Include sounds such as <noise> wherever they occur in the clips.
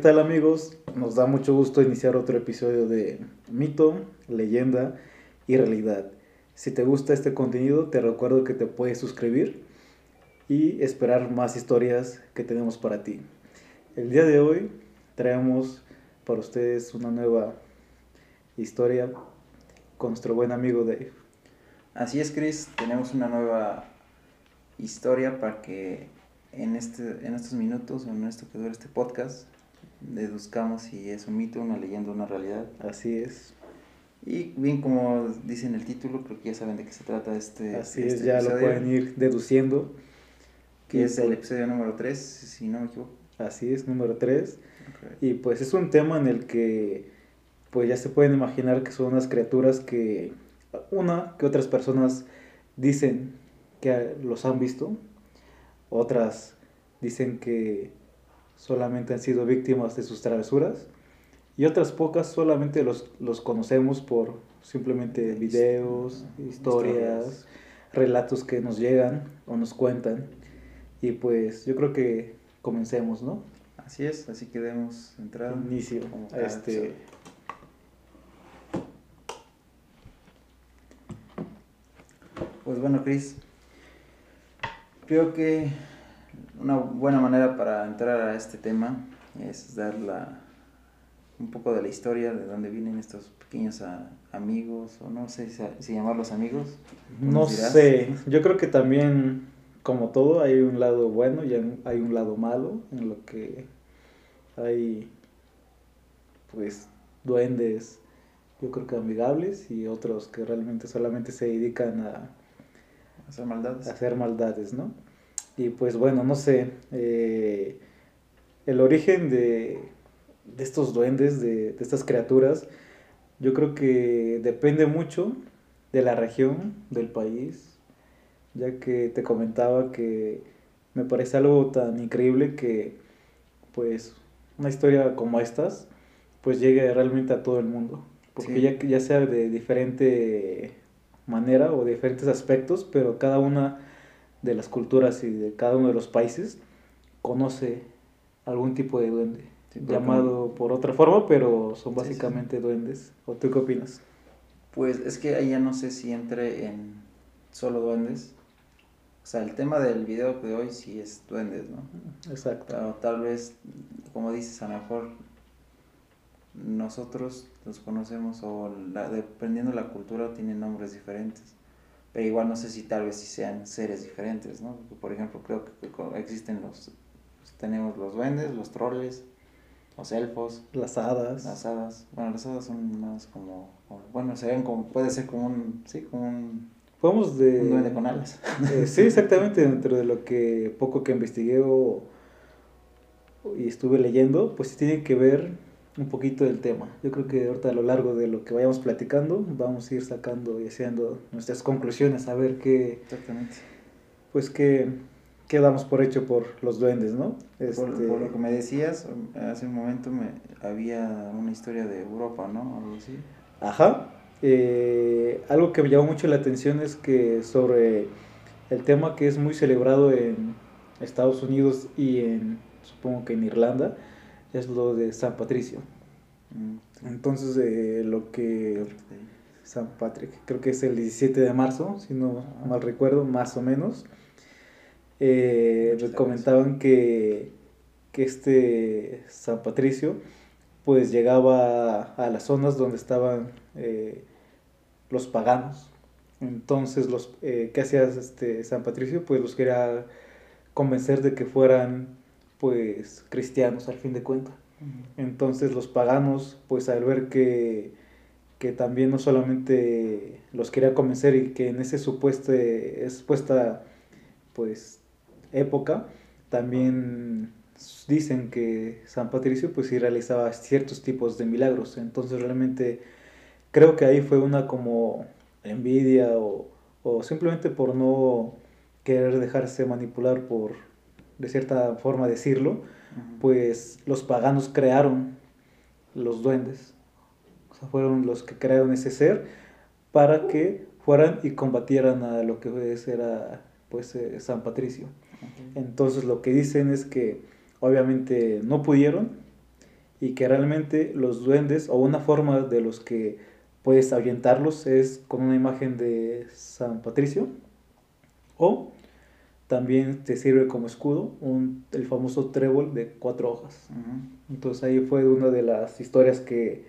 ¿Qué tal amigos? Nos da mucho gusto iniciar otro episodio de Mito, Leyenda y Realidad. Si te gusta este contenido, te recuerdo que te puedes suscribir y esperar más historias que tenemos para ti. El día de hoy traemos para ustedes una nueva historia con nuestro buen amigo Dave. Así es, Chris, tenemos una nueva historia para que en, este, en estos minutos, o en esto que dura este podcast, deduzcamos si es un mito, una leyenda, una realidad. Así es. Y bien, como dice en el título, creo que ya saben de qué se trata este. Así este es, ya lo pueden ir deduciendo. Que es el pues- episodio número 3, si no me equivoco. Así es, número 3. Y pues es un tema en el que pues ya se pueden imaginar que son unas criaturas que una que otras personas dicen que los han visto, otras dicen que solamente han sido víctimas de sus travesuras y otras pocas solamente los, los conocemos por simplemente videos, historias, Historias. relatos que nos llegan o nos cuentan. Y pues yo creo que comencemos, ¿no? Así es, así que demos entrada. Inicio a este episodio. Pues bueno, Chris, creo que una buena manera para entrar a este tema es dar la, un poco de la historia de dónde vienen estos pequeños a- amigos, o no sé si, si llamarlos amigos. ¿Tú No dirás? sé, yo creo que también, como todo, hay un lado bueno y hay- hay un lado malo, en lo que hay, pues, duendes, yo creo que amigables, y otros que realmente solamente se dedican a, Hacer maldades. a hacer maldades, ¿no? Y pues bueno, no sé, eh, el origen de, de estos duendes, de, de estas criaturas, yo creo que depende mucho de la región, del país, ya que te comentaba que me parece algo tan increíble que pues una historia como estas pues llegue realmente a todo el mundo, porque Sí. ya, ya sea de diferente manera o de diferentes aspectos, pero cada una de las culturas y de cada uno de los países conoce algún tipo de duende, Sí, llamado por otra forma, pero son Sí, sí, sí. básicamente duendes. ¿O tú qué opinas? Pues es que ahí ya no sé si entre en solo duendes. O sea, el tema del video de hoy sí es duendes, ¿no? Exacto. Pero tal vez, como dices, a lo mejor nosotros los conocemos o la- dependiendo de la cultura tienen nombres diferentes. Pero igual no sé si tal vez si sean seres diferentes, ¿no? Porque, por ejemplo, creo que existen los... Tenemos los duendes, los troles, los elfos, Las hadas. las hadas. Bueno, las hadas son más como... como- bueno, serían como... Puede ser como un... Sí, como un... Podemos de... Un duende con alas. Eh, <laughs> sí, exactamente, dentro de lo que poco que investigué o- y estuve leyendo, pues sí tiene que ver un poquito del tema. Yo creo que ahorita a lo largo de lo que vayamos platicando, vamos a ir sacando y haciendo nuestras conclusiones, a ver qué, Exactamente. pues qué, qué damos por hecho por los duendes, ¿no? Por, Este, por lo que me decías, hace un momento me había una historia de Europa, ¿no? Algo así. Ajá. Eh, algo que me llamó mucho la atención es que sobre el tema que es muy celebrado en Estados Unidos y en, supongo que en Irlanda, es lo de San Patricio. Mm, Entonces, eh, lo que San Patrick, creo que es el 17 de marzo, si no mal recuerdo, más o menos. Eh, comentaban que, que este San Patricio pues llegaba a las zonas donde estaban eh, los paganos. Entonces, los, eh, ¿qué hacía este San Patricio? Pues los quería convencer de que fueran pues cristianos al fin de cuentas. Entonces los paganos, pues al ver que, que también no solamente los quería convencer y que en ese supuesto, supuesta pues época, también dicen que San Patricio pues sí realizaba ciertos tipos de milagros. Entonces realmente creo que ahí fue una como envidia o, o simplemente por no querer dejarse manipular por, de cierta forma decirlo, pues los paganos crearon los duendes. O sea, fueron los que crearon ese ser para que fueran y combatieran a lo que era pues eh, San Patricio. Entonces lo que dicen es que obviamente no pudieron y que realmente los duendes o una forma de los que puedes ahuyentarlos es con una imagen de San Patricio o también te sirve como escudo un, el famoso trébol de cuatro hojas. Entonces ahí fue una de las historias que,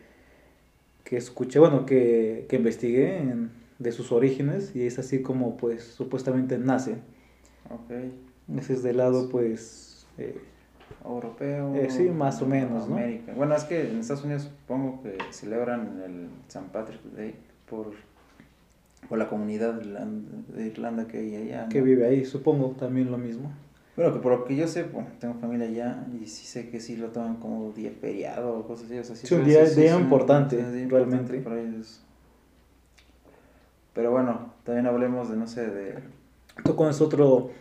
que escuché, bueno, que, que investigué en, de sus orígenes y es así como pues supuestamente nace. Ok. Ese es del lado pues... Eh, Europeo. Eh, sí, más o menos, América. Bueno, es que en Estados Unidos supongo que celebran el St. Patrick's Day por, por la comunidad de Irlanda que hay allá. Que vive ahí, supongo también lo mismo. Bueno, que por lo que yo sé, bueno, tengo familia allá y sí sé que sí lo toman como día feriado o cosas así. O sea, sí, un día, día importante, realmente. para ellos. Pero bueno, también hablemos de, no sé, de... ¿Tú conoces otro,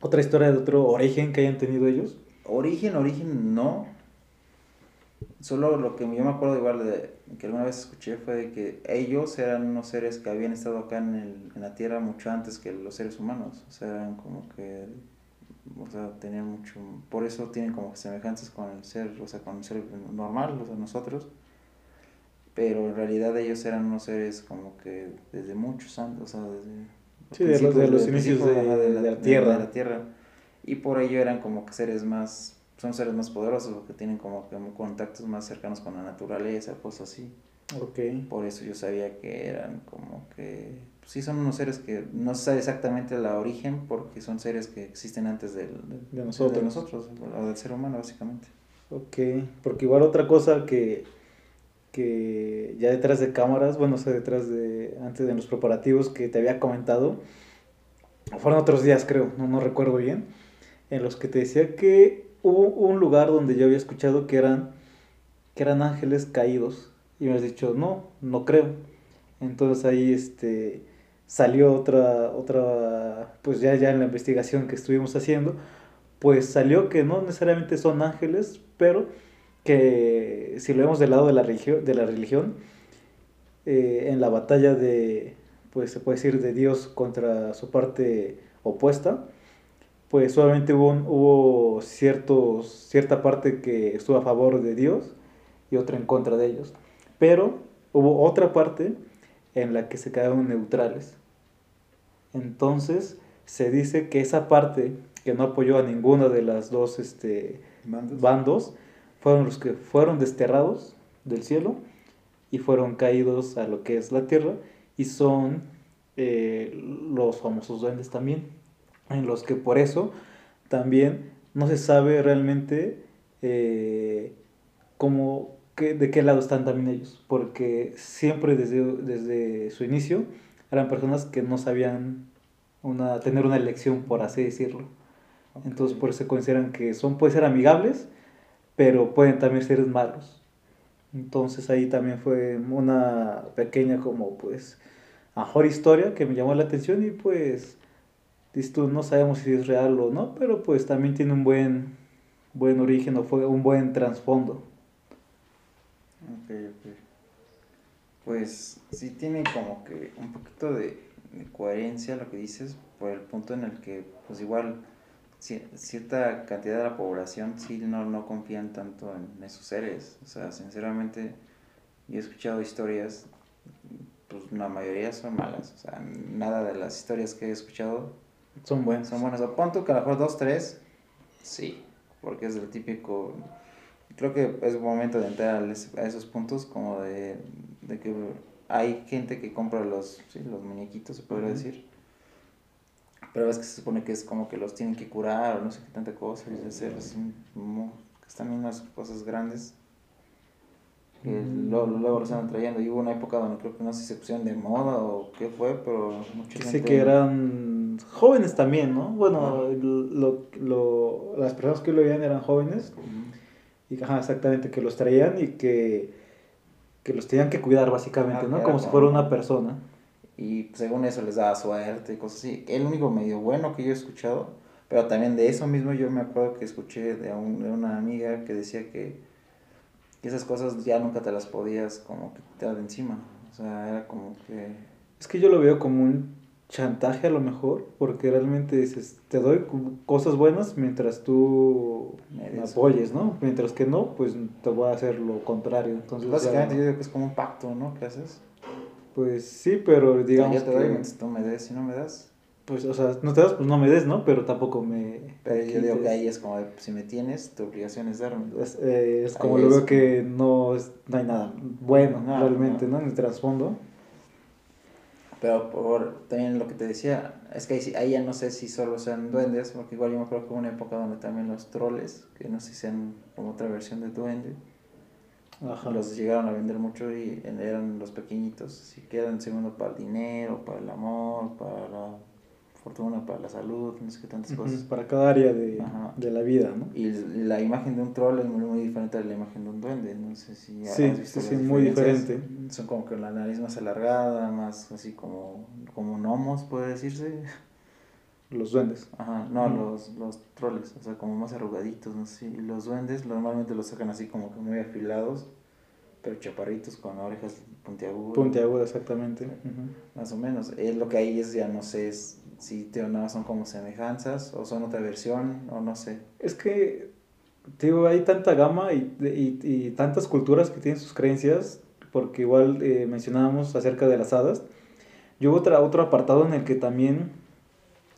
otra historia de otro origen que hayan tenido ellos? Origen, origen, no. Solo lo que yo me acuerdo igual de que alguna vez escuché fue de que ellos eran unos seres que habían estado acá en, el, en la Tierra mucho antes que los seres humanos. O sea, eran como que o sea, tenían mucho, por eso tienen como semejanzas con el ser, o sea, con el ser normal, o sea, nosotros, pero en realidad ellos eran unos seres como que desde muchos años, o sea, desde... Sí, de los, de los inicios de, la, tierra. De la Tierra. Y por ello eran como que seres más, son seres más poderosos, porque tienen como que contactos más cercanos con la naturaleza, cosas así. Ok. Por eso yo sabía que eran como que, pues sí son unos seres que no se sabe exactamente la origen, porque son seres que existen antes del, de, nosotros. de nosotros, o del ser humano básicamente. Ok, porque igual otra cosa que que ya detrás de cámaras, bueno, o sea, detrás de, antes de los preparativos que te había comentado, fueron otros días creo, no, no recuerdo bien, en los que te decía que hubo un lugar donde yo había escuchado que eran, que eran ángeles caídos, y me has dicho, no, no creo. Entonces ahí este, salió otra, otra, pues ya, ya en la investigación que estuvimos haciendo, pues salió que no necesariamente son ángeles, pero que si lo vemos del lado de la, religión, de la religión, eh, en la batalla de, pues se puede decir, de Dios contra su parte opuesta, pues solamente hubo, hubo ciertos, cierta parte que estuvo a favor de Dios y otra en contra de ellos. Pero hubo otra parte en la que se quedaron neutrales. Entonces se dice que esa parte que no apoyó a ninguna de las dos este, bandos fueron los que fueron desterrados del cielo y fueron caídos a lo que es la tierra y son eh, los famosos duendes también, en los que por eso también no se sabe realmente eh, cómo, de qué lado están también ellos, porque siempre desde, desde su inicio eran personas que no sabían una, tener una elección, por así decirlo. Entonces por eso se consideran que son, pueden ser amigables, pero pueden también ser malos. Entonces ahí también fue una pequeña como pues mejor historia que me llamó la atención y pues tú no sabemos si es real o no, pero pues también tiene un buen buen origen o fue un buen trasfondo. Ok, ok. Pues sí tiene como que un poquito de, de coherencia lo que dices por el punto en el que pues igual cierta cantidad de la población sí no, no confían tanto en esos seres. O sea, sinceramente, yo he escuchado historias, pues la mayoría son malas. O sea, nada de las historias que he escuchado son buenas. Son buenas. O punto que a lo mejor dos, tres, sí, porque es el típico. Creo que es momento de entrar a esos puntos como de, de que hay gente que compra los, sí, los muñequitos, se podría decir pero es que se supone que es como que los tienen que curar o no sé qué tanta cosa, y hacer que están unas cosas grandes que mm. luego, luego los están trayendo. Y hubo una época donde creo que no sé si se pusieron de moda o qué fue, pero mucha Sí, que eran jóvenes también, ¿no? Bueno, lo, lo, las personas que lo veían eran jóvenes y ajá, exactamente que los traían y que, que los tenían que cuidar básicamente, ¿no? Como si fuera una persona y según eso les daba suerte y cosas así. El único medio bueno que yo he escuchado, pero también de eso mismo yo me acuerdo que escuché de, un, de una amiga que decía que, esas cosas ya nunca te las podías como quitar de encima. O sea, era como que... Es que yo lo veo como un, chantaje a lo mejor, porque realmente dices, te doy cosas buenas mientras tú me apoyes, ¿no? Mientras que no, pues te voy a hacer lo contrario. Entonces, Básicamente yo digo que es como un pacto, ¿no? ¿Qué haces? Pues sí, pero digamos yo te doy mientras tú me des, si no me das... Pues, o sea, no te das, pues no me des, ¿no? Pero tampoco me... Pero yo digo que ahí es como, si me tienes, tu obligación es darme. Es, eh, es como lo veo que no, es, no hay nada bueno realmente, ¿no? En el trasfondo. Pero por también lo que te decía, es que ahí, ahí, ya no sé si solo sean duendes, porque igual yo me acuerdo que hubo una época donde también los troles, que no sé si sean como otra versión de duende, Ajá. los llegaron a vender mucho y eran los pequeñitos, así que eran segundo para el dinero, para el amor, para la fortuna, para la salud, no sé qué tantas cosas. Para cada área de, de, la vida, ¿no? Y la imagen de un troll es muy, muy diferente a la imagen de un duende, no sé si sí, visto Sí, muy diferente. Son como que la nariz más alargada, más así como, como gnomos, puede decirse. Los duendes. Ajá, no, los, los troles, o sea, como más arrugaditos, no sé. Y los duendes normalmente los sacan así como que muy afilados pero chaparritos con orejas puntiagudas. Puntiagudas, exactamente. Más o menos. Es lo que hay es, ya no sé, si te o no son como semejanzas o son otra versión o no sé. Es que, digo, hay tanta gama y, y, y tantas culturas que tienen sus creencias, porque igual eh, mencionábamos acerca de las hadas. Yo hubo otra, otro apartado en el que también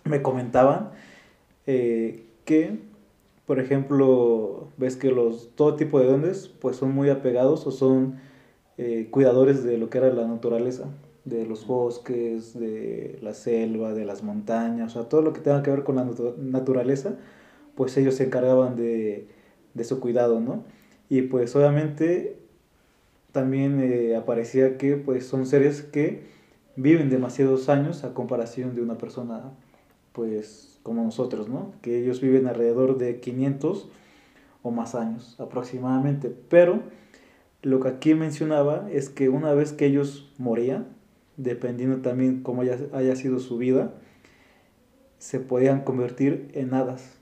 me comentaban eh, que por ejemplo, ves que los todo tipo de duendes pues son muy apegados o son eh, cuidadores de lo que era la naturaleza, de los bosques, de la selva, de las montañas, o sea, todo lo que tenga que ver con la naturaleza, pues ellos se encargaban de, de su cuidado, ¿no? Y pues obviamente también eh, aparecía que pues son seres que viven demasiados años a comparación de una persona pues como nosotros, ¿no? Que ellos viven alrededor de 500 o más años aproximadamente. Pero lo que aquí mencionaba es que una vez que ellos morían, dependiendo también cómo haya, haya sido su vida, se podían convertir en hadas.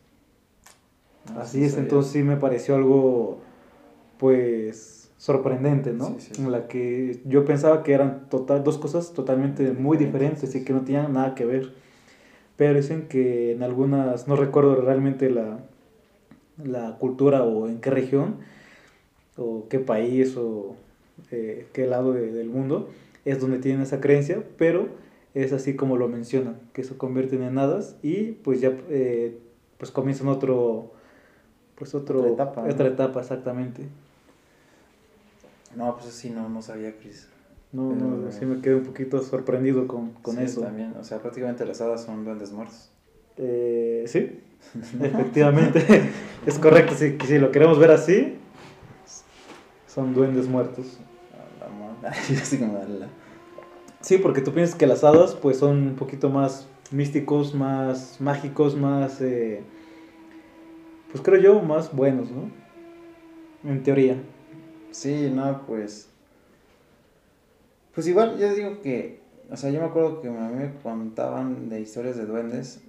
Así es, entonces sí me pareció algo, pues, sorprendente, ¿no? En la que yo pensaba que eran total, dos cosas totalmente muy diferentes y que no tenían nada que ver pero dicen que en algunas, no recuerdo realmente la, la cultura o en qué región, o qué país o eh, qué lado del mundo es donde tienen esa creencia, pero es así como lo mencionan, que se convierten en hadas y pues ya eh, pues comienzan otro, pues otro, otra etapa, otra etapa exactamente. No, pues así no, no sabía, Cris. No, no, sí me quedé un poquito sorprendido con, con eso. también, o sea, prácticamente las hadas son duendes muertos. Eh, sí, <laughs> efectivamente, es correcto, si, si lo queremos ver así, son duendes muertos. <laughs> Sí, porque tú piensas que las hadas pues son un poquito más místicos, más mágicos, más, eh, pues creo yo, más buenos, ¿no? En teoría. Sí, no, pues pues igual, yo digo que, o sea, yo me acuerdo que a mí me contaban de historias de duendes,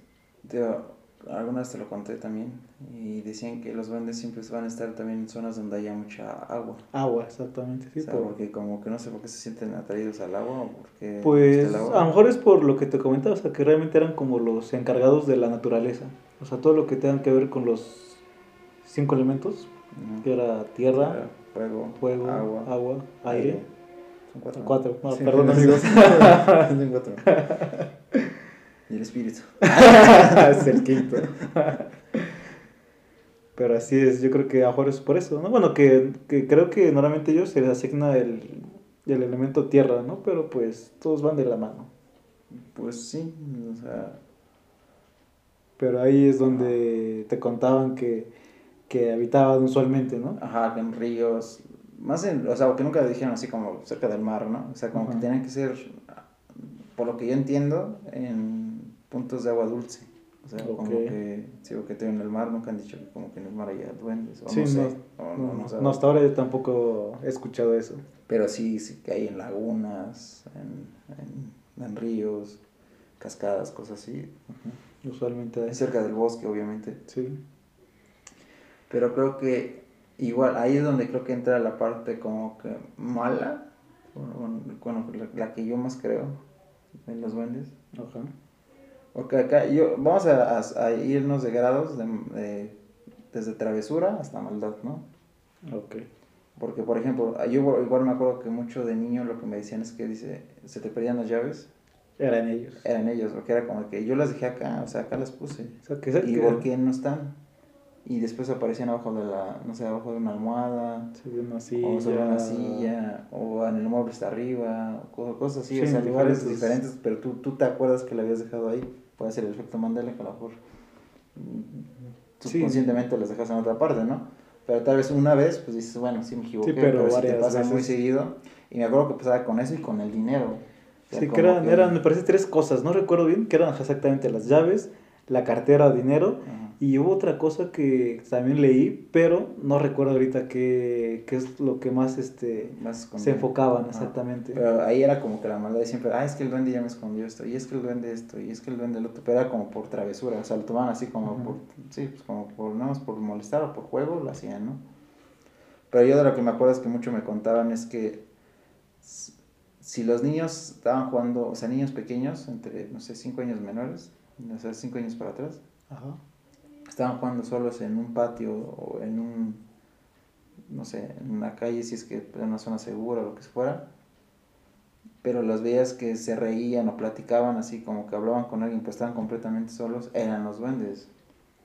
algunas te lo conté también, y decían que los duendes siempre van a estar también en zonas donde haya mucha agua. Agua, exactamente, sí. porque como que no sé por qué se sienten atraídos al agua o porque... Pues a lo mejor es por lo que te comentaba, o sea, que realmente eran como los encargados de la naturaleza, o sea, todo lo que tenga que ver con los cinco elementos, que era tierra, fuego, fuego agua, aire son cuatro. Cuatro. No, perdón, <laughs> amigos. Son cuatro. <laughs> Y el espíritu. <laughs> es el quinto. <laughs> Pero así es, yo creo que a es por eso, ¿no? Bueno, que, que creo que normalmente ellos se les asigna el, el elemento tierra, ¿no? Pero pues todos van de la mano. Pues sí, o sea... Pero ahí es donde te contaban que, que habitaban usualmente, ¿no? Ajá, en ríos, más en, o sea, que nunca dijeron así como cerca del mar, ¿no? O sea, como que tienen que ser, por lo que yo entiendo, en puntos de agua dulce. O sea, como que, sí, que en el mar nunca han dicho que como que en el mar haya duendes. O sí, no, sé, no, no, hasta ahora yo tampoco he escuchado eso. Pero sí, sí que hay en lagunas, en, en, ríos, cascadas, cosas así. Usualmente hay. Cerca del bosque, obviamente. Sí. Pero creo que igual ahí es donde creo que entra la parte como que mala, bueno, la, que yo más creo en los duendes. Ajá. Porque acá, yo, vamos a, a- a irnos de grados, de, de- desde travesura hasta maldad, ¿no? Ok. Porque, por ejemplo, yo igual me acuerdo que mucho de niño lo que me decían es que dice, se te perdían las llaves, Eran ellos. eran ellos, porque era como que yo las dejé acá, o sea, acá las puse. O sea, que, ¿Y por qué no están? Y después aparecían abajo de la, no sé, abajo de una almohada, vio una silla. o sobre una silla, o en el mueble está arriba, o co- cosas así, Sí, o sea, en lugares diferentes- diferentes, pero tú, tú te acuerdas que la habías dejado ahí. Puede ser el efecto Mandela que a lo mejor mm, Sí. subconscientemente las dejas en otra parte, ¿no? Pero tal vez una vez, pues dices, bueno, sí me equivoqué, Sí, pero pero, sí te pasa muy veces. seguido. Y me acuerdo que pasaba con eso y con el dinero. O sea, Sí, que eran, eran, me parece, tres cosas, no recuerdo bien, que eran exactamente las llaves, la cartera, dinero, Ajá. y hubo otra cosa que también leí, pero no recuerdo ahorita qué, qué es lo que más este, Más se enfocaban exactamente. Pero ahí era como que la maldad de siempre, ah, es que el duende ya me escondió esto, y es que el duende esto, y es que el duende el otro, pero era como por travesura, o sea, lo tomaban así como por, sí, pues como por, por molestar o por juego, lo hacían, ¿no? Pero yo de lo que me acuerdo es que mucho me contaban es que si los niños estaban jugando, o sea, niños pequeños, entre, no sé, 5 años menores, o sea, 5 años para atrás, Ajá. estaban jugando solos en un patio o en un, no sé, en una calle, si es que en una zona segura o lo que fuera, pero los veías que se reían o platicaban así como que hablaban con alguien, pues estaban completamente solos, eran los duendes.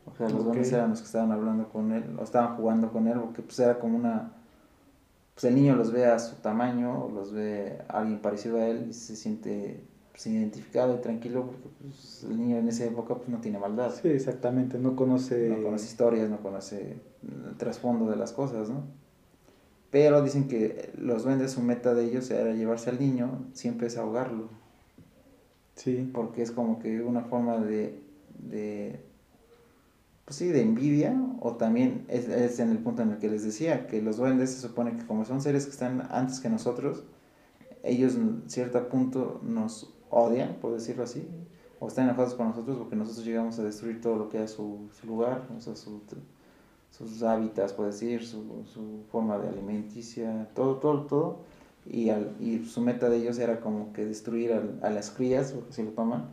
O sea, los Ok. duendes eran los que estaban hablando con él, o estaban jugando con él, porque pues era como una... Pues el niño los ve a su tamaño, o los ve a alguien parecido a él y se siente pues, identificado y tranquilo, porque pues, el niño en esa época pues no tiene maldad. Sí, exactamente, no conoce... No conoce historias, no conoce el trasfondo de las cosas, ¿no? Pero dicen que los duendes, su meta de ellos era llevarse al niño, siempre es ahogarlo, Sí, porque es como que una forma de, de pues sí, de envidia, o también es, es en el punto en el que les decía, que los duendes se supone que como son seres que están antes que nosotros, ellos en cierto punto nos odian, por decirlo así, o están enojados con nosotros porque nosotros llegamos a destruir todo lo que era su, su lugar, o sea, su, sus hábitats, puede decir, su, su forma de alimenticia, todo, todo, todo. Y, al, y su meta de ellos era como que destruir al- a las crías, porque así lo toman,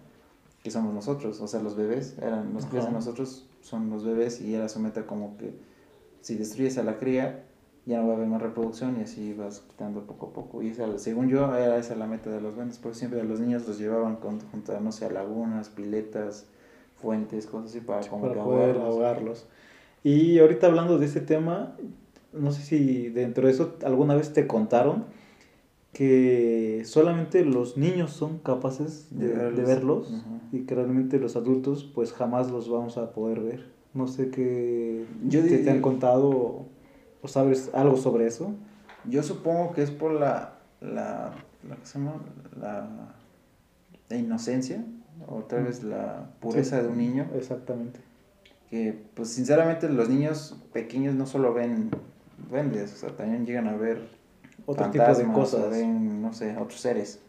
que somos nosotros, o sea, los bebés, eran los crías de nosotros, son los bebés, y era su meta como que si destruyes a la cría, ya no va a haber más reproducción y así vas quitando poco a poco. Y esa, según yo, era esa la meta de los duendes, porque siempre a los niños los llevaban con, junto a, no sé, a lagunas, piletas, fuentes, cosas así para como para que poder ahogarlos. ahogarlos. Y ahorita hablando de este tema, no sé si dentro de eso alguna vez te contaron que solamente los niños son capaces de, De de verlos. verlos Ujú. y que realmente los adultos pues jamás los vamos a poder ver. No sé qué Yo te, te han contado o, sabes algo sobre eso. Yo supongo que es por la, la, la, ¿qué se llama? la, la inocencia, o tal vez la pureza Sí. de un niño, Exactamente. que pues sinceramente los niños pequeños no solo ven duendes, o sea, también llegan a ver Otro tipo de o cosas. ven, no sé, otros seres.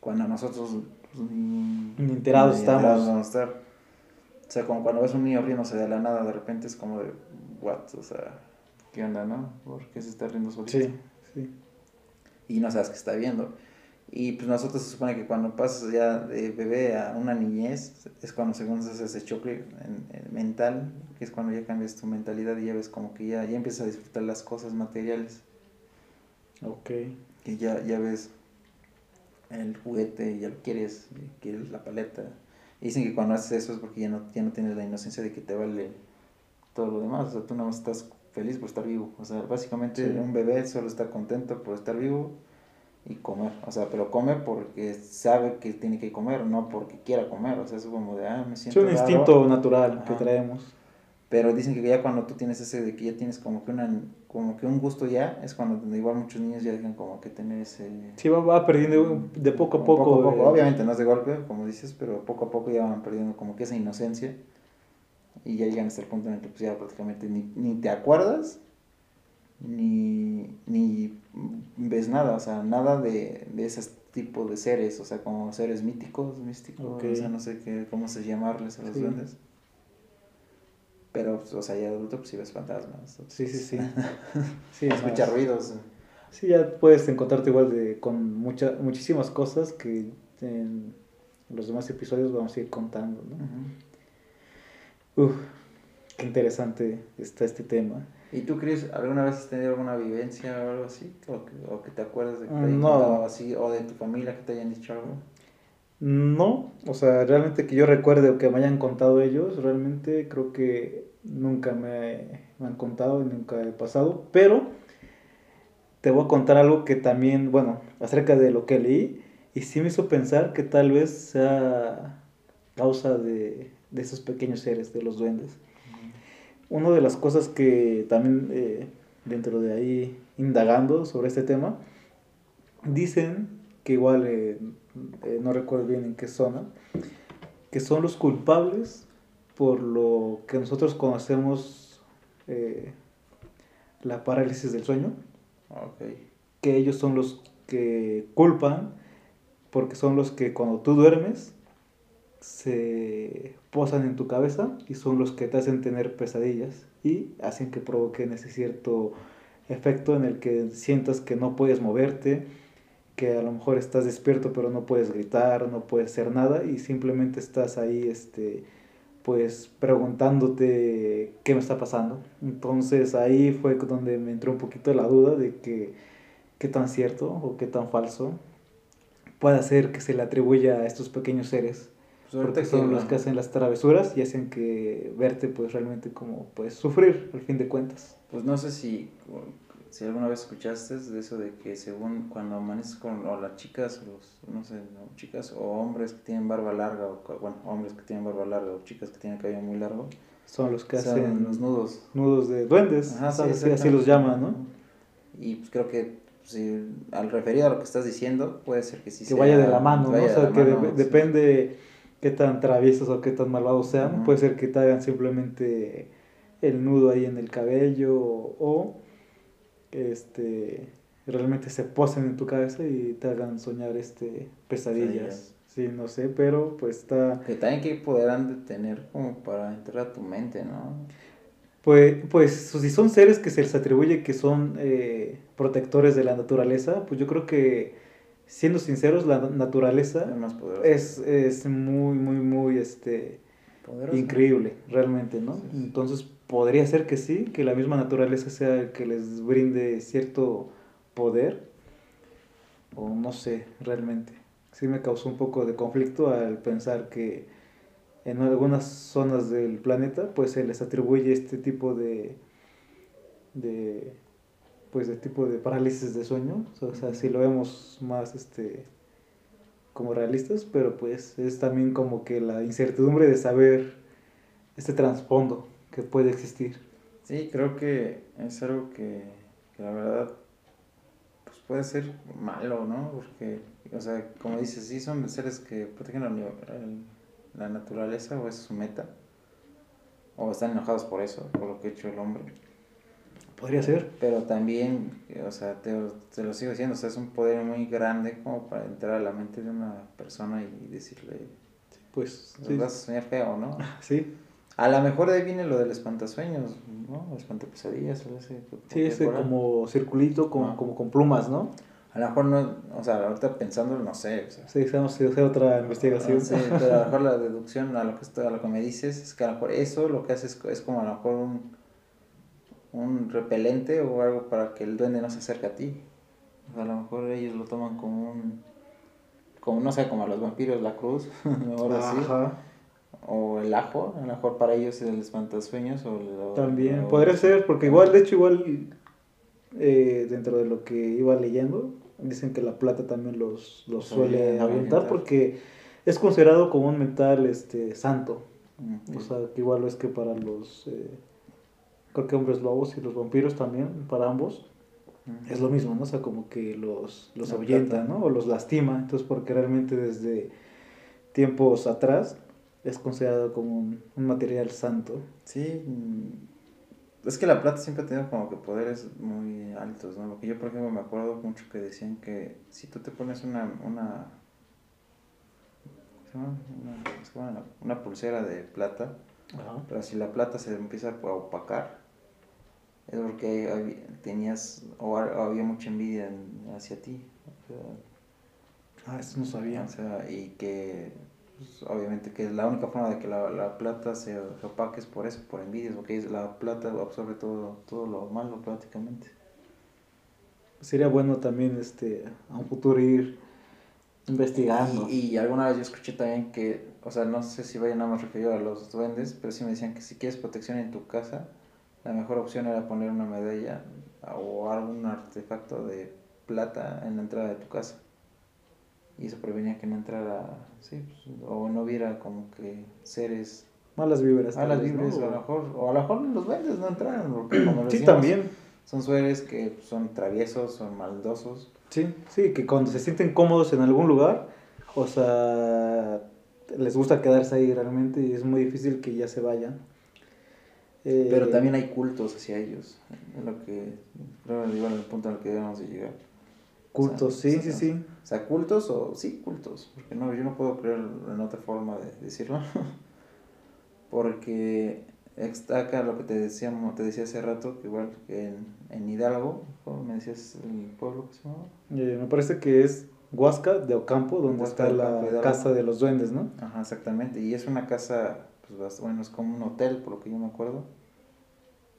Cuando nosotros pues, ni, Ni enterados estamos. enterados vamos a estar. O sea, como cuando ves un niño riéndose de la nada, de repente es como de, what, o sea, ¿qué onda, no? ¿Por qué se está riendo solito? Sí, sí. y no sabes qué está viendo. Y pues nosotros se supone que cuando pasas ya de bebé a una niñez, es cuando según se hace ese choque en- en mental, que es cuando ya cambias tu mentalidad y ya ves como que ya, ya empiezas a disfrutar las cosas materiales, Ok. que ya, ya ves el juguete, ya lo quieres, quieres la paleta. Y dicen que cuando haces eso es porque ya no, ya no tienes la inocencia de que te vale todo lo demás, o sea, tú más estás feliz por estar vivo. O sea, básicamente Sí. un bebé solo está contento por estar vivo y comer. O sea, pero come porque sabe que tiene que comer, no porque quiera comer. O sea, es como de, ah, me Es siento un raro. instinto natural que Ajá. traemos. Pero dicen que ya cuando tú tienes ese de que ya tienes como que una como que un gusto ya, es cuando igual muchos niños ya dejan como que tener ese Sí, va, va perdiendo de poco a como poco. poco, eh, Obviamente no es de golpe, como dices, pero poco a poco ya van perdiendo como que esa inocencia. Y ya llegan hasta el punto en el que pues ya prácticamente ni, ni te acuerdas, ni, ni ves nada, o sea, nada de, de ese tipo de seres, o sea, como seres míticos, místicos, Ok. o sea, no sé qué, cómo se llamarles a los Sí. duendes. Pero, pues, o sea, ya de adulto, pues sí ves fantasmas. Sí, sí, sí. <laughs> sí, Escucha más. ruidos. Sí, ya puedes encontrarte igual de con mucha, muchísimas cosas que en los demás episodios vamos a ir contando, ¿no? Uf, qué interesante está este tema. ¿Y tú crees, alguna vez has tenido alguna vivencia o algo así? ¿O que, te acuerdas de que te no. así? ¿O de tu familia que te hayan dicho algo? No, o sea, realmente que yo recuerde o que me hayan contado ellos, realmente creo que nunca me, han contado y nunca he pasado, pero te voy a contar algo que también, bueno, acerca de lo que leí, y sí me hizo pensar que tal vez sea causa de, de esos pequeños seres, de los duendes. Una de las cosas que también eh, dentro de ahí, indagando sobre este tema, dicen que igual eh, eh, no recuerdo bien en qué zona, que son los culpables por lo que nosotros conocemos la parálisis del sueño. Que ellos son los que culpan porque son los que cuando tú duermes se posan en tu cabeza y son los que te hacen tener pesadillas y hacen que provoquen ese cierto efecto en el que sientas que no puedes moverte, que a lo mejor estás despierto pero no puedes gritar, no puedes hacer nada y simplemente estás ahí este pues preguntándote qué me está pasando. Entonces ahí fue donde me entró un poquito la duda de que qué tan cierto o qué tan falso puede ser que se le atribuya a estos pequeños seres. Pues porque son los que hacen las travesuras y hacen que verte pues realmente como pues sufrir al fin de cuentas. Pues no sé si si alguna vez escuchaste de eso de que según cuando amaneces con o las chicas o los no sé chicas o hombres que tienen barba larga o bueno hombres que tienen barba larga o chicas que tienen cabello muy largo son los que hacen los nudos. Nudos de duendes. Así, los llaman no y pues creo que si al referido a lo que estás diciendo puede ser que sí que vaya de la mano ¿no? o sea que depende qué tan traviesos o qué tan malvados sean puede ser que te hagan simplemente el nudo ahí en el cabello o este, realmente se posen en tu cabeza y te hagan soñar este, pesadillas. Sí, no sé, pero pues está... Que también que podrán de tener como para entrar a tu mente, ¿no? Pues, pues si son seres que se les atribuye que son eh, protectores de la naturaleza, pues yo creo que, siendo sinceros, la naturaleza es, es, muy, muy, muy, este, increíble, realmente, ¿no? Entonces, podría ser que sí, que la misma naturaleza sea el que les brinde cierto poder, o no sé, realmente. Sí me causó un poco de conflicto al pensar que en algunas zonas del planeta pues se les atribuye este tipo de, de pues de tipo de parálisis de sueño, o sea, si lo vemos más este como realistas, pero pues es también como que la incertidumbre de saber este trasfondo que puede existir. Sí, creo que es algo que, la verdad pues puede ser malo, ¿no? Porque, o sea, como dices, sí son seres que protegen la, la naturaleza o es su meta. O están enojados por eso, por lo que ha hecho el hombre. Podría ser. Pero también, o sea, te, te, lo sigo diciendo, o sea, es un poder muy grande como para entrar a la mente de una persona y decirle, pues, sí. vas a soñar feo, ¿no? <laughs> Sí. A lo mejor de ahí viene lo del espantasueños, ¿no? Espantapesadillas, o ese. Sí, ese como circulito con, como con plumas, ¿no? A lo mejor no, o sea, ahorita pensando, no sé. O sea, sí, que hacer otra investigación. Sí, pero a lo mejor la <laughs> deducción a lo que, a lo que me dices es que a lo mejor eso lo que hace es, es como a lo mejor un, un repelente o algo para que el duende no se acerque a ti. O sea, a lo mejor ellos lo toman como un, como no sé, como a los vampiros la cruz, <laughs> ahora Ajá. O el ajo, a lo mejor para ellos el espantasueños o... También, podría ser, porque igual, de hecho, igual eh, dentro de lo que iba leyendo, dicen que la plata también los, los suele avientar porque es considerado como un metal este, santo. O sea, que igual es que para los, eh, creo que hombres lobos y los vampiros también, para ambos, es lo mismo, ¿no? O sea, como que los, los ahuyenta, ¿no? O los lastima. Entonces, porque realmente desde tiempos atrás es considerado como un, material santo. Sí, mm, es que la plata siempre ha tenido como que poderes muy altos, ¿no? Porque yo, por ejemplo, me acuerdo mucho que decían que si tú te pones una, una, una, una pulsera de plata, pero si la plata se empieza a opacar, es porque tenías o había mucha envidia hacia ti. Ah, eso no sabía. O sea, y que pues, obviamente que es la única forma de que la, la plata se, se opaque es por eso, por envidias, porque la plata absorbe todo, todo lo malo prácticamente. Sería bueno también este a un futuro ir investigando. Y, y alguna vez yo escuché también que, o sea, no sé si vaya nada más referido a los duendes, pero sí me decían que si quieres protección en tu casa, la mejor opción era poner una medalla o algún artefacto de plata en la entrada de tu casa. Y eso prevenía que no entrara, sí, pues, o no viera como que seres... Malas vibras. Malas vibras, ¿no? a lo mejor, o a lo mejor los duendes no entraran, porque como Sí, también. Son seres que son traviesos, son maldosos. Sí, sí, que cuando se sienten cómodos en algún lugar, o sea, les gusta quedarse ahí realmente y es muy difícil que ya se vayan. Eh, Pero también hay cultos hacia ellos. Es lo que creo que igual el punto al que debemos de llegar. Cultos, O sea, sí, o sí, sea, sí. O sea, cultos o sí, cultos. Porque no, yo no puedo creer en otra forma de decirlo. <laughs> porque acá lo que te decíamos, te decía hace rato, que igual que en, en Hidalgo, ¿cómo me decías el pueblo que se llamaba? Eh, me parece que es Huasca de Ocampo, donde Huasca está de la Hidalgo. casa de los duendes, ¿no? Ajá, exactamente. Y es una casa, pues bueno, es como un hotel, por lo que yo me acuerdo.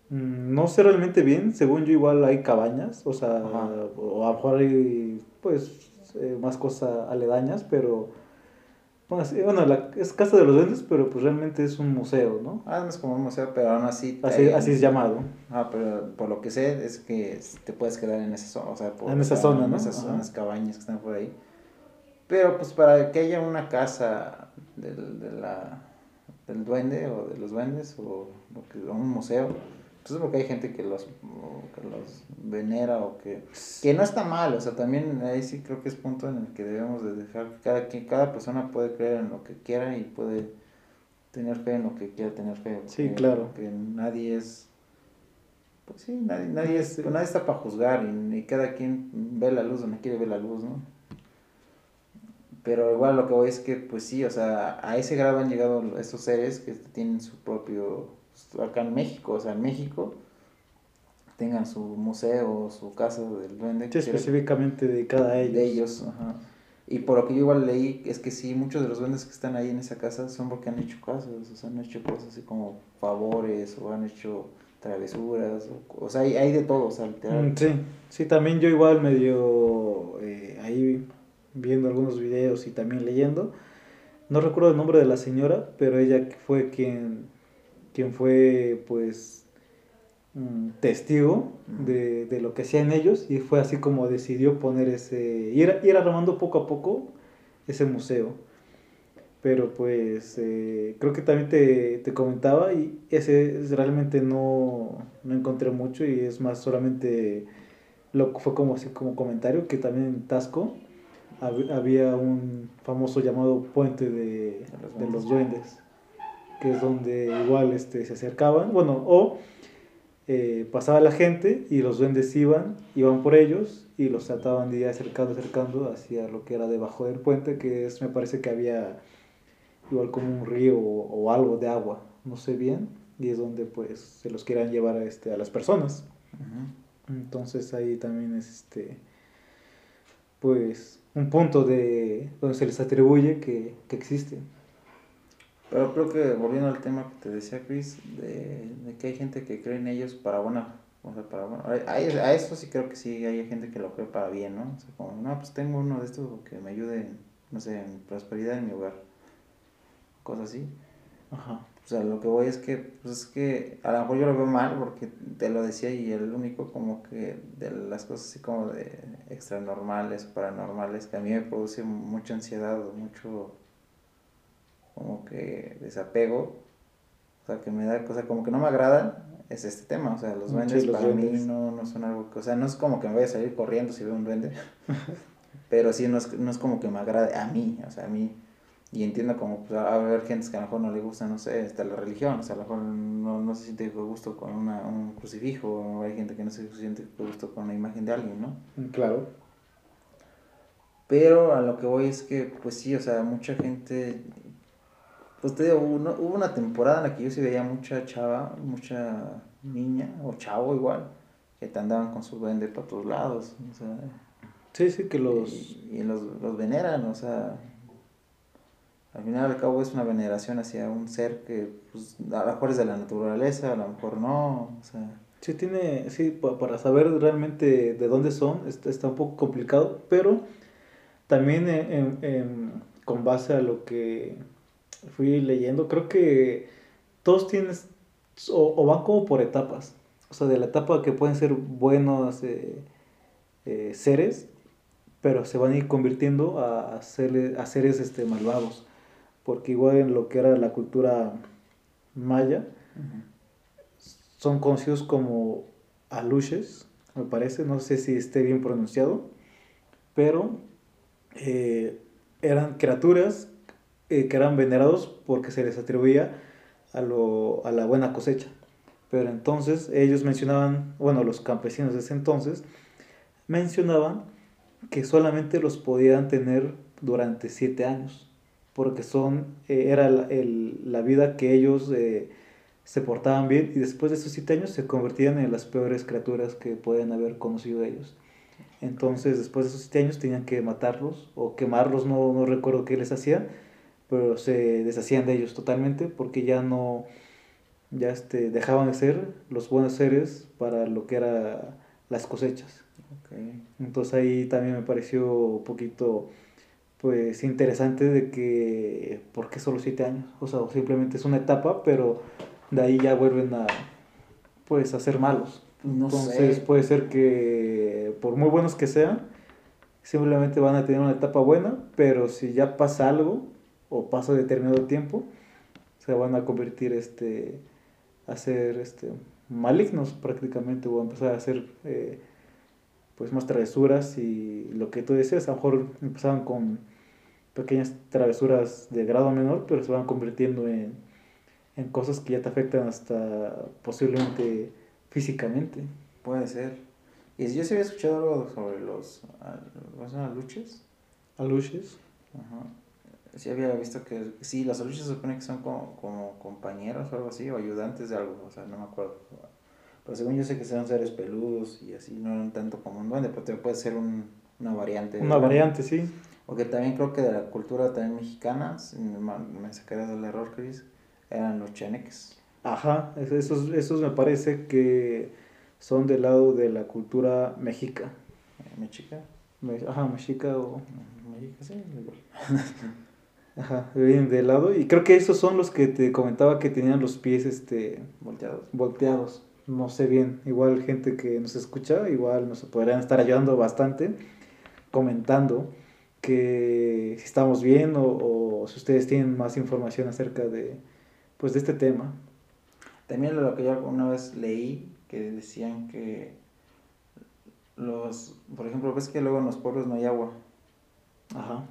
Mm, No sé realmente bien, según yo igual hay cabañas, o sea, Ajá. o a lo mejor hay pues eh, más cosas aledañas, pero bueno, sí, bueno, la- es casa de los duendes, pero pues realmente es un museo, ¿no? Ah, no es como un museo, pero aún así... Así, eh, así es llamado. Ah, pero por lo que sé es que te puedes quedar en esa zona, o sea, por, En esa zona, en ¿no? esas zonas cabañas que están por ahí. Pero pues para que haya una casa del, de la, del duende o de los duendes o, lo que- o un museo, pues es porque hay gente que los, o que los venera o que, que no está mal, o sea, también ahí sí creo que es punto en el que debemos de dejar que cada, que cada persona puede creer en lo que quiera y puede tener fe en lo que quiera tener fe. Sí, claro. porque nadie es pues sí, nadie, nadie, es, nadie está para juzgar y, y cada quien ve la luz donde quiere ver la luz, ¿no? Pero igual lo que voy es que, pues sí, o sea, a ese grado han llegado estos seres que tienen su propio, acá en México, o sea, en México, tengan su museo, su casa del duende. Sí, específicamente dedicada a ellos. de ellos, ajá. Y por lo que yo igual leí, es que sí, muchos de los duendes que están ahí en esa casa son porque han hecho cosas, o sea, han hecho cosas así como favores, o han hecho travesuras, o, o sea, hay, hay de todo, o sea, literal. Mm, Sí, sí, también yo igual medio eh, ahí viendo algunos videos y también leyendo. No recuerdo el nombre de la señora, pero ella fue quien, quien fue pues mm, testigo de, de lo que hacían ellos y fue así como decidió poner ese, ir, ir armando poco a poco ese museo. Pero pues eh, creo que también te, te comentaba y ese es- realmente no, no encontré mucho y es más solamente lo que fue como así como comentario que también Tasco había un famoso llamado puente de, los de los duendes que es donde igual este, se acercaban, bueno, o eh, pasaba la gente y los duendes iban, iban por ellos y los trataban de ir acercando, acercando hacia lo que era debajo del puente, que es, me parece que había igual como un río o, o algo de agua, no sé bien, y es donde pues se los quieran llevar a, este, a las personas. Entonces ahí también es este, pues un punto de donde se les atribuye que, que existe. Pero creo que volviendo al tema que te decía Chris, de, de que hay gente que cree en ellos para buena, o sea, para bueno, a, a eso sí creo que sí hay gente que lo cree para bien, ¿no? O sea, como, no, pues tengo uno de estos que me ayude, no sé, en prosperidad en mi hogar, cosas así. Ajá. O sea, lo que voy es que, pues es que a lo mejor yo lo veo mal porque te lo decía y el único como que de las cosas así como de extra normales o paranormales que a mí me produce mucha ansiedad o mucho como que desapego, o sea, que me da, o sea, como que no me agradan, es este tema, o sea, los Sí, duendes los para mí duendes. no, no son algo que, o sea, no es como que me vaya a salir corriendo si veo un duende, <laughs> pero sí no es, no es como que me agrade a mí, o sea, a mí, y entiendo como pues, a haber gente que a lo mejor no le gusta, no sé, hasta la religión, o sea, a lo mejor no, no se siente gusto con una, un crucifijo, o hay gente que no se siente gusto con una imagen de alguien, ¿no? Claro. Pero a lo que voy es que, pues sí, o sea, mucha gente. Pues te digo, hubo, hubo una temporada en la que yo sí veía mucha chava, mucha niña, o chavo igual, que te andaban con su duende para todos lados. O sea, Sí, sí, que los... Y, los, los veneran, o sea, al final al cabo es una veneración hacia un ser que pues, a lo mejor es de la naturaleza, a lo mejor no, o sea... Sí, tiene, sí, para saber realmente de dónde son está, un poco complicado, pero también con base a lo que fui leyendo, creo que todos tienen, o, van como por etapas, o sea, de la etapa que pueden ser buenos eh, eh, seres, pero se van a ir convirtiendo a, a, seres este, malvados porque igual en lo que era la cultura maya, son conocidos como aluches, me parece, no sé si esté bien pronunciado, pero eh, eran criaturas eh, que eran venerados porque se les atribuía a, lo, a la buena cosecha. Pero entonces ellos mencionaban, bueno, los campesinos de ese entonces, mencionaban que solamente los podían tener durante siete años porque son, eh, era la, vida que ellos eh, se portaban bien y después de esos siete años se convertían en las peores criaturas que pueden haber conocido ellos. Entonces, después de esos siete años tenían que matarlos o quemarlos, no, no recuerdo qué les hacían, pero se deshacían de ellos totalmente porque ya no, ya este, dejaban de ser los buenos seres para lo que eran las cosechas. Entonces ahí también me pareció un poquito pues interesante de que, ¿por qué solo siete años? O sea, simplemente es una etapa, pero de ahí ya vuelven a, pues, a ser malos. Entonces puede ser que, por muy buenos que sean, simplemente van a tener una etapa buena, pero si ya pasa algo, o pasa determinado tiempo, se van a convertir este, a ser este, malignos prácticamente, o a empezar a hacer... Eh, pues más travesuras y lo que tú decías, a lo mejor empezaban con pequeñas travesuras de grado menor, pero se van convirtiendo en, en cosas que ya te afectan hasta posiblemente físicamente. Puede ser. Y yo sí había escuchado algo sobre los, ¿cómo se llama? ¿Aluches? ¿Aluches? Ajá. Sí había visto que, sí, los aluches se supone que son como, como compañeros o algo así, o ayudantes de algo, o sea, no me acuerdo pero según yo sé que son seres peludos y así, no tanto como un duende, pero puede ser un, una variante. Una variante, sí. Porque también creo que de la cultura también mexicana, me, me sacaré del error, Chris, eran los cheneques. Ajá, esos, esos me parece que son del lado de la cultura mexica. ¿Mexica? ajá, mexica o... Mexica, sí, igual. <laughs> Ajá, vienen de lado. Y creo que esos son los que te comentaba que tenían los pies este volteados. Volteados no sé bien, igual gente que nos escucha, igual nos podrían estar ayudando bastante, comentando que si estamos bien o, si ustedes tienen más información acerca de, pues, de este tema. También lo que yo una vez leí, que decían que los, por ejemplo, ves que luego en los pueblos no hay agua. Ajá.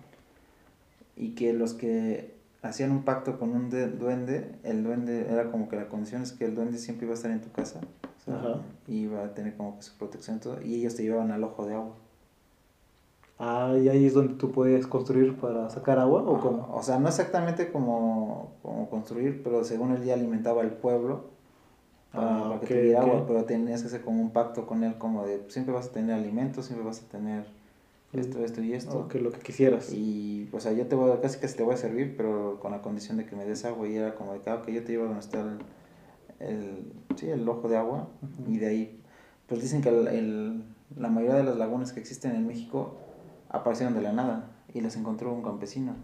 Y que los que hacían un pacto con un duende, el duende era como que la condición es que el duende siempre iba a estar en tu casa, y iba a tener como que su protección todo, y ellos te llevaban al ojo de agua. Ah, y ahí es donde tú puedes construir para sacar agua o cómo? O sea, no exactamente como, como construir, pero según él ya alimentaba al pueblo para, ah, que tuviera agua, pero tenías que hacer como un pacto con él como de siempre vas a tener alimentos, siempre vas a tener esto, esto y esto. que lo que quisieras. Y, o sea, yo te voy, casi casi te voy a servir, pero con la condición de que me des agua. Y era como de que, ah, yo te llevo donde está el, sí, el ojo de agua. Y de ahí, pues dicen que el, la mayoría de las lagunas que existen en México aparecieron de la nada. Y las encontró un campesino.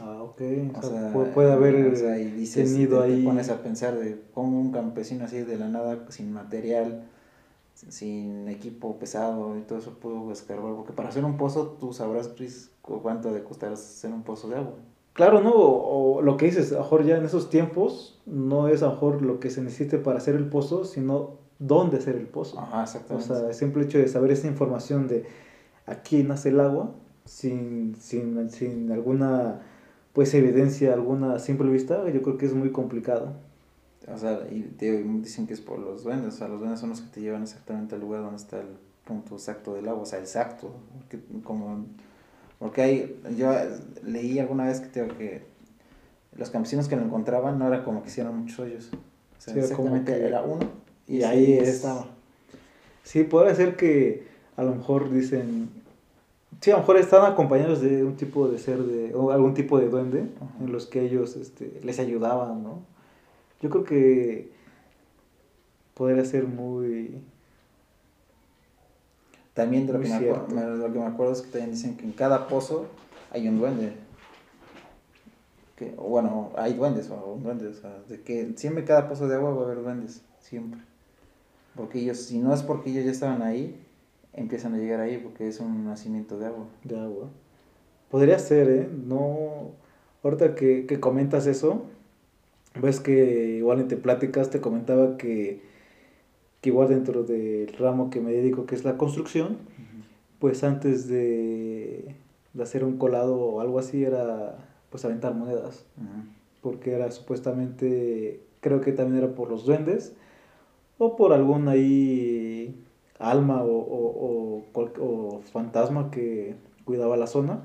Ah, ok. O, sea, puede, haber o sea, y dices, tenido ahí... Te pones a pensar de cómo un campesino así de la nada, sin material sin equipo pesado y todo eso puedo escarbar, porque para hacer un pozo tú sabrás, Chris, cuánto de costar hacer un pozo de agua. Claro, no, o, lo que dices, a lo mejor ya en esos tiempos no es a lo mejor lo que se necesite para hacer el pozo, sino dónde hacer el pozo. Ajá, exactamente. O sea, el simple hecho de saber esa información de aquí nace el agua, sin, sin, sin alguna pues evidencia, alguna simple vista, yo creo que es muy complicado. O sea, y te, dicen que es por los duendes, o sea, los duendes son los que te llevan exactamente al lugar donde está el punto exacto del agua, o sea, exacto, porque, como, porque hay, yo leí alguna vez que, que los campesinos que lo encontraban no era como que hicieran muchos hoyos, o sea, exactamente era uno y, ahí estaba. Sí, puede ser que a lo mejor dicen, sí, a lo mejor están acompañados de un tipo de ser, de, o algún tipo de duende, en los que ellos este, les ayudaban, ¿no? Yo creo que podría ser muy... También de lo, que me, acuerdo, lo que me acuerdo es que también dicen que en cada pozo hay un duende. Que, bueno, hay duendes, o duendes, o sea, de que siempre cada pozo de agua va a haber duendes, siempre. Porque ellos, si no es porque ellos ya estaban ahí, empiezan a llegar ahí porque es un nacimiento de agua. De agua. Podría ser, ¿eh? No. Ahorita que, que comentas eso, ves que igual en te pláticas te comentaba que, que igual dentro del ramo que me dedico, que es la construcción, pues antes de, de, hacer un colado o algo así era pues aventar monedas. Porque era supuestamente, creo que también era por los duendes o por algún ahí alma o, o, o, fantasma que cuidaba la zona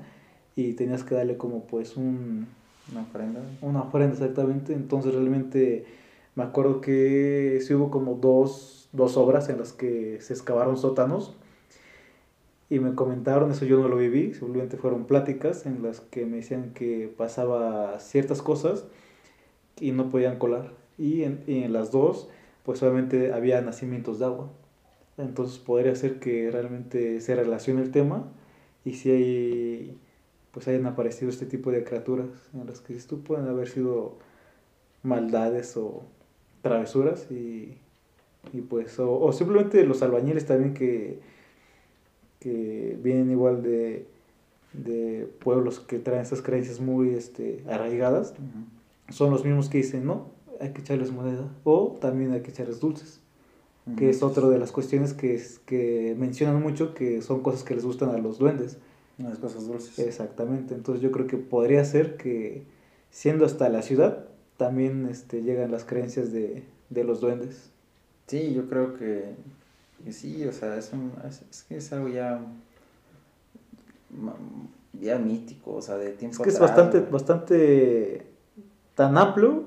y tenías que darle como pues un... Una ofrenda. Una ofrenda, exactamente. Entonces realmente me acuerdo que sí hubo como dos, dos obras en las que se excavaron sótanos y me comentaron, eso yo no lo viví, simplemente fueron pláticas en las que me decían que pasaba ciertas cosas y no podían colar. Y en, y en las dos, pues obviamente había nacimientos de agua. Entonces podría ser que realmente se relacione el tema y si hay, pues hayan aparecido este tipo de criaturas en las que tú pueden haber sido maldades o travesuras y, y pues, o, simplemente los albañiles también que, que vienen igual de, de pueblos que traen esas creencias muy este, arraigadas, son los mismos que dicen, no, hay que echarles moneda o también hay que echarles dulces que es otra de las cuestiones que, que mencionan mucho, que son cosas que les gustan a los duendes. Las cosas dulces. Exactamente, entonces yo creo que podría ser que siendo hasta la ciudad, también este, llegan las creencias de, de los duendes. Sí, yo creo que, sí, o sea, es, un, es, que es algo ya, ya mítico, o sea, de tiempo Es que es bastante, bastante tan amplio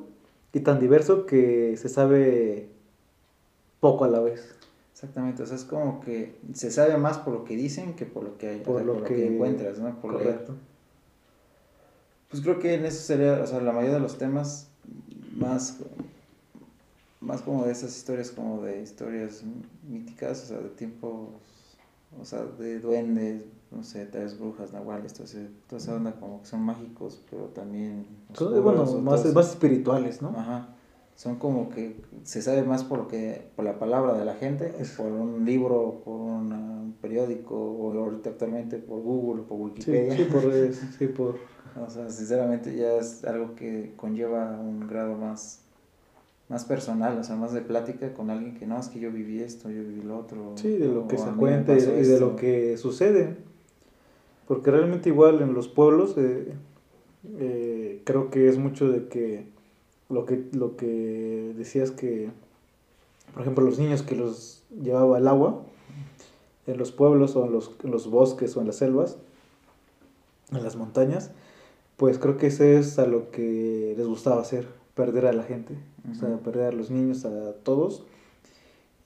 y tan diverso que se sabe poco a la vez. Exactamente, o sea, es como que se sabe más por lo que dicen que por lo que, hay, por, lo, que, encuentras, ¿no? Por correcto. Pues creo que en eso sería, o sea, la mayoría de los temas más, más como de esas historias, como de historias míticas, o sea, de tiempos, o sea, de duendes, no sé, tal vez brujas, nahuales, toda, toda esa onda como que son mágicos, pero también... bueno, más, más espirituales, ¿no? Ajá son como que se sabe más por lo que por la palabra de la gente que por un libro por un periódico o ahorita actualmente por Google o por Wikipedia. sí, por redes <laughs> sí por o sea sinceramente ya es algo que conlleva un grado más más personal o sea más de plática con alguien que no es que yo viví esto yo viví lo otro sí de lo que se cuenta y de lo que sucede. Porque realmente igual en los pueblos eh, eh, creo que es mucho de que lo que, lo que decías que, por ejemplo, los niños que los llevaba el agua en los pueblos o en los, en los bosques o en las selvas, en las montañas, pues creo que ese es a lo que les gustaba hacer, perder a la gente, o sea, perder a los niños, a todos.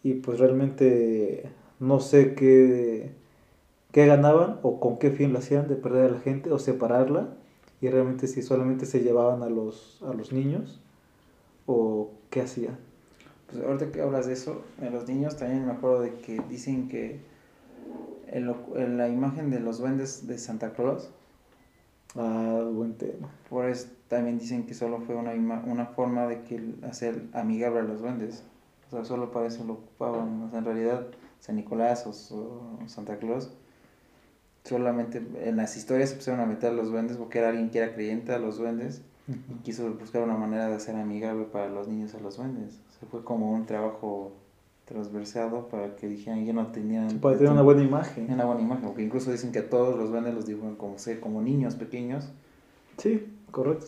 Y pues realmente no sé qué, qué ganaban o con qué fin lo hacían de perder a la gente o separarla. Y realmente si solamente se llevaban a los, a los niños o qué hacía? Pues ahorita que hablas de eso, en los niños también me acuerdo de que dicen que en, la imagen de los duendes de Santa Claus, Ah, buen tema. Por eso también dicen que solo fue una, una forma de que hacer amigable a los duendes. O sea, solo para eso lo ocupaban. O sea, en realidad, San Nicolás o, Santa Claus, solamente en las historias se empezaron a meter a los duendes porque era alguien que era creyente a los duendes y quiso buscar una manera de hacer amigable para los niños a los duendes. O fue como un trabajo transversado para que dijeran que no tenían... para tener una buena imagen. Una buena imagen, porque incluso dicen que a todos los duendes los dibujan como, como niños pequeños. Sí, correcto.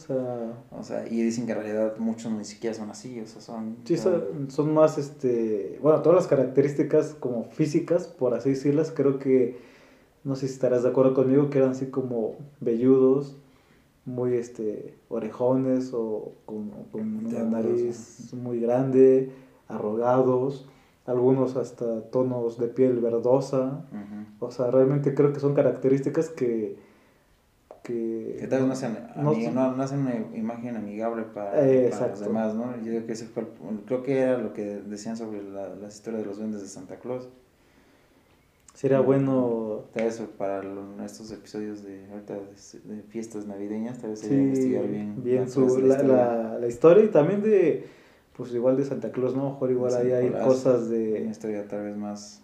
O sea... y dicen que en realidad muchos ni siquiera son así, o sea, son... Sí, son, son más, este... Bueno, todas las características como físicas, por así decirlas, creo que, no sé si estarás de acuerdo conmigo, que eran así como velludos, muy este orejones o con, una nariz muy grande, arrogados, algunos hasta tonos de piel verdosa, O sea, realmente creo que son características que... Que, que tal vez no, sean no, no, hacen una imagen amigable para, para, los demás, ¿no? Yo creo que, ese fue creo que era lo que decían sobre la, las historias de los duendes de Santa Claus. Sería bueno... Eso, para estos episodios de, de, fiestas navideñas, tal vez sería investigar bien, bien su, la, la, historia y también de, pues igual de Santa Claus, ¿no? Mejor igual ahí hay cosas de... Una historia tal vez más...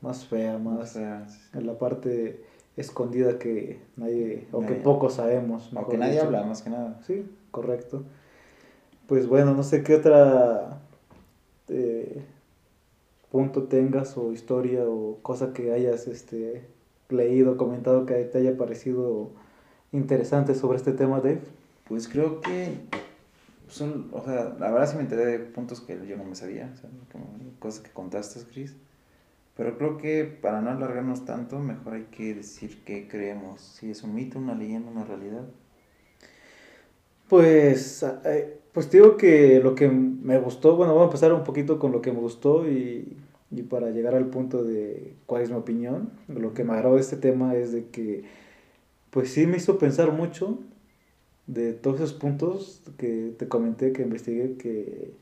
Más fea, más... En la parte escondida que nadie, o que pocos sabemos. O que nadie habla, más que nada. Sí, correcto. Pues bueno, no sé qué otra... Eh, punto tengas o historia o cosa que hayas este, leído, comentado que te haya parecido interesante sobre este tema, Dave? Pues creo que son, o sea, la verdad sí me enteré de puntos que yo no me sabía, o sea, cosas que contaste, Chris. Pero creo que para no alargarnos tanto, mejor hay que decir qué creemos, si es un mito, una leyenda, una realidad. Pues, eh, pues digo que lo que me gustó, bueno, voy a empezar un poquito con lo que me gustó y, y para llegar al punto de cuál es mi opinión. Lo que me agradó de este tema es de que, pues sí me hizo pensar mucho de todos esos puntos que te comenté, que investigué, que,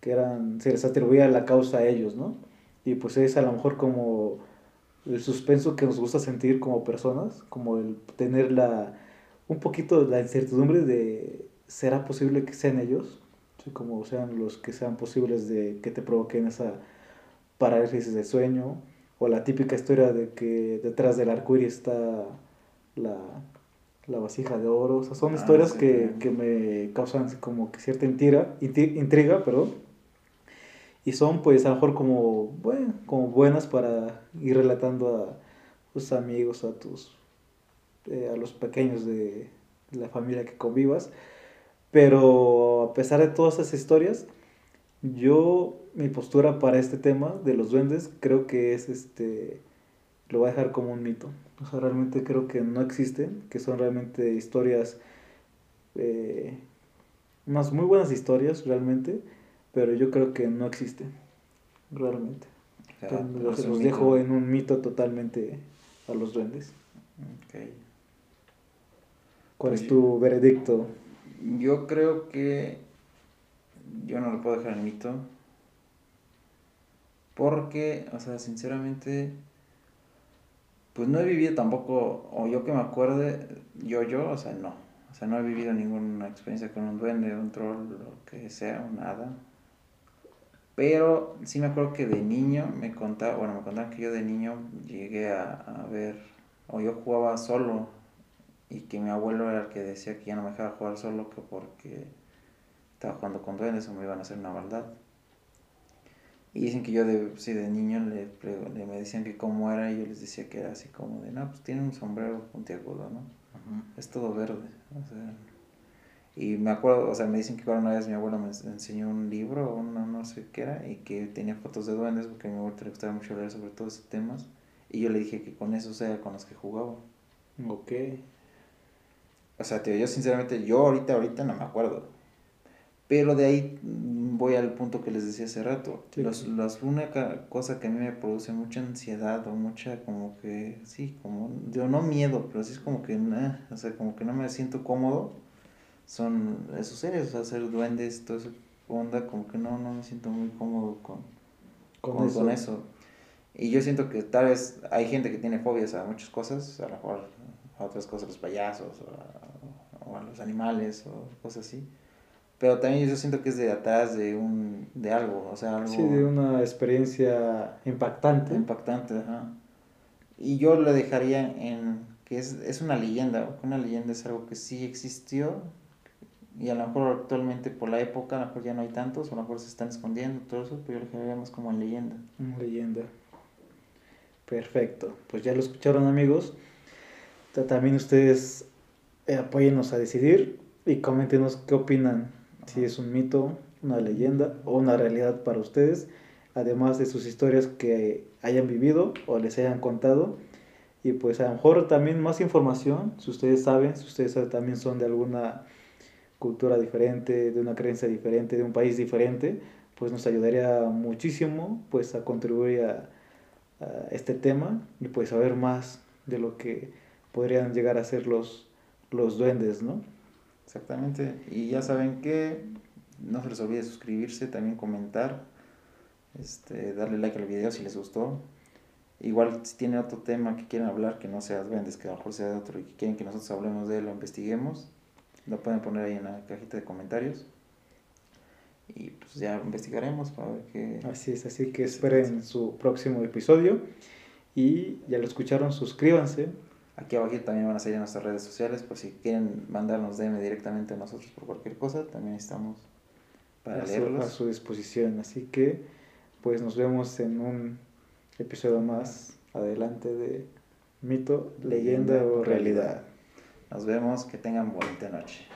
que eran, se les atribuía la causa a ellos, ¿no? Y pues es a lo mejor como el suspenso que nos gusta sentir como personas, como el tener la un poquito la incertidumbre de será posible que sean ellos, como sean los que sean posibles de que te provoquen esa parálisis de sueño, o la típica historia de que detrás del arcoíris está la, la, vasija de oro. O sea, son ah, historias que, que, me causan como que cierta intriga, intriga, perdón. Y son pues a lo mejor como, bueno, como buenas para ir relatando a tus amigos, a tus eh, a los pequeños de la familia que convivas. Pero a pesar de todas esas historias, yo mi postura para este tema de los duendes creo que es este lo voy a dejar como un mito. O sea, realmente creo que no existen, que son realmente historias, eh, unas muy buenas historias realmente, pero yo creo que no existen, realmente. los, dejo en un mito totalmente a los duendes. ¿Cuál pues es tu veredicto? Yo creo que yo no lo puedo dejar en mito. Porque, o sea, sinceramente, pues no he vivido tampoco, o yo que me acuerde, yo, yo, o sea, no. O sea, no he vivido ninguna experiencia con un duende, un troll, lo que sea, un nada. Pero sí me acuerdo que de niño me contaba, bueno, me contaban que yo de niño llegué a, a ver, o yo jugaba solo, y que mi abuelo era el que decía que ya no me dejaba jugar solo, que porque estaba jugando con duendes o me iban a hacer una maldad. Y dicen que yo de, sí, de niño le, le, me decían que cómo era y yo les decía que era así como de, no, pues tiene un sombrero puntiagudo, ¿no? Es todo verde. O sea, y me acuerdo, o sea, me dicen que una vez mi abuelo me enseñó un libro, o no sé qué era, y que tenía fotos de duendes, porque a mi abuelo le gustaba mucho hablar sobre todos esos temas. Y yo le dije que con eso sea con los que jugaba. Ok. O sea, tío, yo sinceramente, yo ahorita, ahorita no me acuerdo. Pero de ahí voy al punto que les decía hace rato. Los, las única cosa que a mí me produce mucha ansiedad o mucha como que, sí, como, yo no miedo, pero sí es como que, o sea, como que no me siento cómodo, son esos seres, o sea, ser duendes, todo eso, onda, como que no, no me siento muy cómodo con, con, eso. con eso. Y yo siento que tal vez hay gente que tiene fobias a muchas cosas, a lo mejor a otras cosas, los payasos o a los animales o cosas así pero también yo siento que es de atrás de un de algo, o sea, algo Sí, de una experiencia impactante. Impactante, ajá. Y yo lo dejaría en que es, es una leyenda, una leyenda es algo que sí existió y a lo mejor actualmente por la época a lo mejor ya no hay tantos, a lo mejor se están escondiendo, todo eso, pero yo lo dejaría más como leyenda. Una leyenda. Perfecto, pues ya lo escucharon amigos. También ustedes eh, apóyennos a decidir y coméntenos qué opinan si es un mito, una leyenda o una realidad para ustedes, además de sus historias que hayan vivido o les hayan contado. Y pues a lo mejor también más información, si ustedes saben, si ustedes también son de alguna cultura diferente, de una creencia diferente, de un país diferente, pues nos ayudaría muchísimo pues a contribuir a, este tema y pues saber más de lo que podrían llegar a ser los, los duendes, ¿no? Exactamente. Y ya saben que no se les olvide suscribirse, también comentar, este, darle like al video si les gustó. Igual si tienen otro tema que quieren hablar que no sea duendes, que a lo mejor sea de otro y que quieren que nosotros hablemos de él o investiguemos, lo pueden poner ahí en la cajita de comentarios. Y pues ya investigaremos para ver qué... Así es, así que esperen su próximo episodio. Y ya lo escucharon, suscríbanse. Aquí abajo también van a salir nuestras redes sociales, por si quieren mandarnos DM directamente a nosotros por cualquier cosa, también estamos para a leerlos. Su, a su disposición. Así que, pues nos vemos en un episodio más adelante de Mito, Leyenda, o realidad. Nos vemos, que tengan bonita noche.